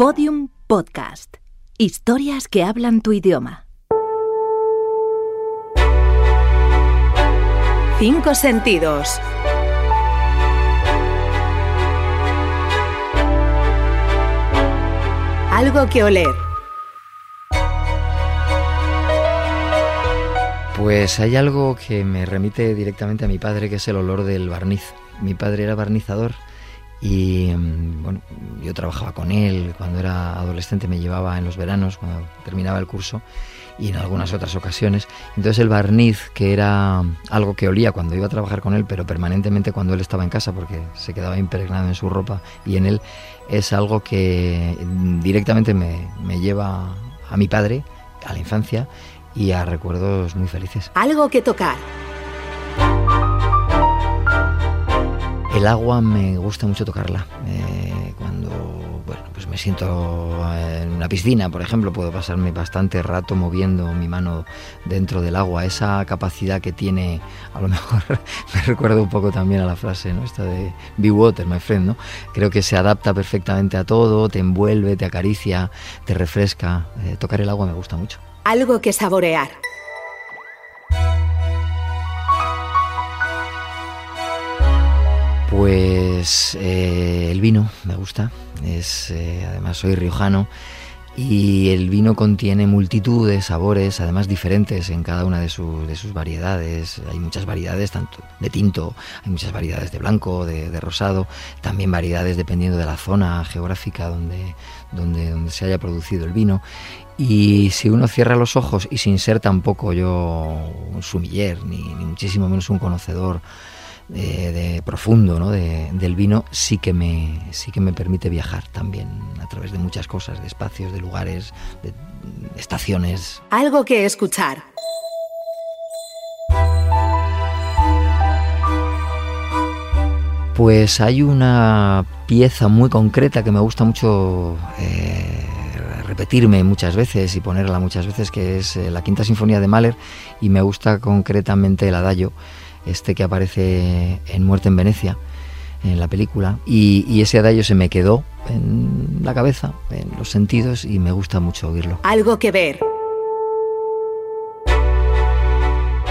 Podium Podcast. Historias que hablan tu idioma. Cinco sentidos. Algo que oler. Pues hay algo que me remite directamente a mi padre, que es el olor del barniz. Mi padre era barnizador y mm, bueno, yo trabajaba con él, cuando era adolescente me llevaba en los veranos, cuando terminaba el curso, y en algunas otras ocasiones. Entonces el barniz, que era algo que olía cuando iba a trabajar con él, pero permanentemente cuando él estaba en casa, porque se quedaba impregnado en su ropa y en él, es algo que directamente me, me lleva a mi padre, a la infancia, y a recuerdos muy felices. Algo que tocar. El agua me gusta mucho tocarla. Eh, cuando bueno, pues me siento en una piscina, por ejemplo, puedo pasarme bastante rato moviendo mi mano dentro del agua. Esa capacidad que tiene, a lo mejor me recuerda un poco también a la frase, ¿no? Esta de Be water, my friend, ¿no? Creo que se adapta perfectamente a todo, te envuelve, te acaricia, te refresca. Eh, tocar el agua me gusta mucho. Algo que saborear. Pues eh, el vino me gusta, es, eh, además soy riojano y el vino contiene multitud de sabores, además diferentes en cada una de, de, sus variedades. Hay muchas variedades, tanto de tinto, hay muchas variedades de blanco, de, de, rosado, también variedades dependiendo de la zona geográfica donde, donde, donde se haya producido el vino. Y si uno cierra los ojos, y sin ser tampoco yo un sumiller, ni, ni muchísimo menos un conocedor, de, de profundo ¿no? de, del vino sí que me sí que me permite viajar también a través de muchas cosas de espacios de lugares de estaciones. Algo que escuchar. Pues hay una pieza muy concreta que me gusta mucho eh, repetirme muchas veces y ponerla muchas veces que es eh, la quinta sinfonía de Mahler y me gusta concretamente el adagio este que aparece en Muerte en Venecia, en la película, y, y, ese adagio se me quedó en la cabeza, en los sentidos, y me gusta mucho oírlo. Algo que ver.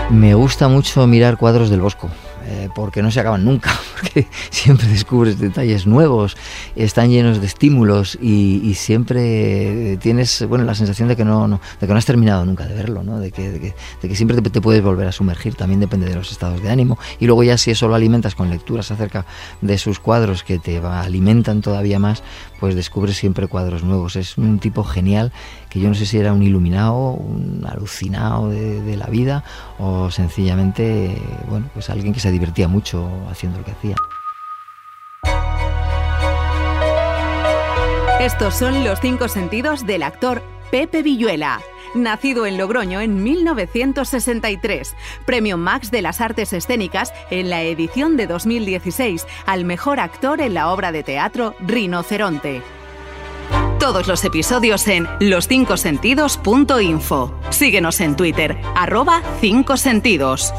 Me gusta mucho mirar cuadros del Bosco, eh, porque no se acaban nunca, porque siempre descubres detalles nuevos, están llenos de estímulos y, y siempre tienes bueno, la sensación de que no, no, de que no has terminado nunca de verlo, ¿no? de, que, de, que, de, que, siempre te, te, puedes volver a sumergir, también depende de los estados de ánimo. Y luego ya si eso lo alimentas con lecturas acerca de sus cuadros que te alimentan todavía más, pues descubres siempre cuadros nuevos. Es un tipo genial que yo no sé si era un iluminado, un alucinado de, de la vida o sencillamente, bueno, pues alguien que se divertía mucho haciendo lo que hacía. Estos son los cinco sentidos del actor Pepe Villuela. Nacido en Logroño en 1963, Premio Max de las Artes Escénicas en la edición de 2016 al mejor actor en la obra de teatro Rinoceronte. Todos los episodios en loscincosentidos.info. Síguenos en Twitter, arroba 5 sentidos.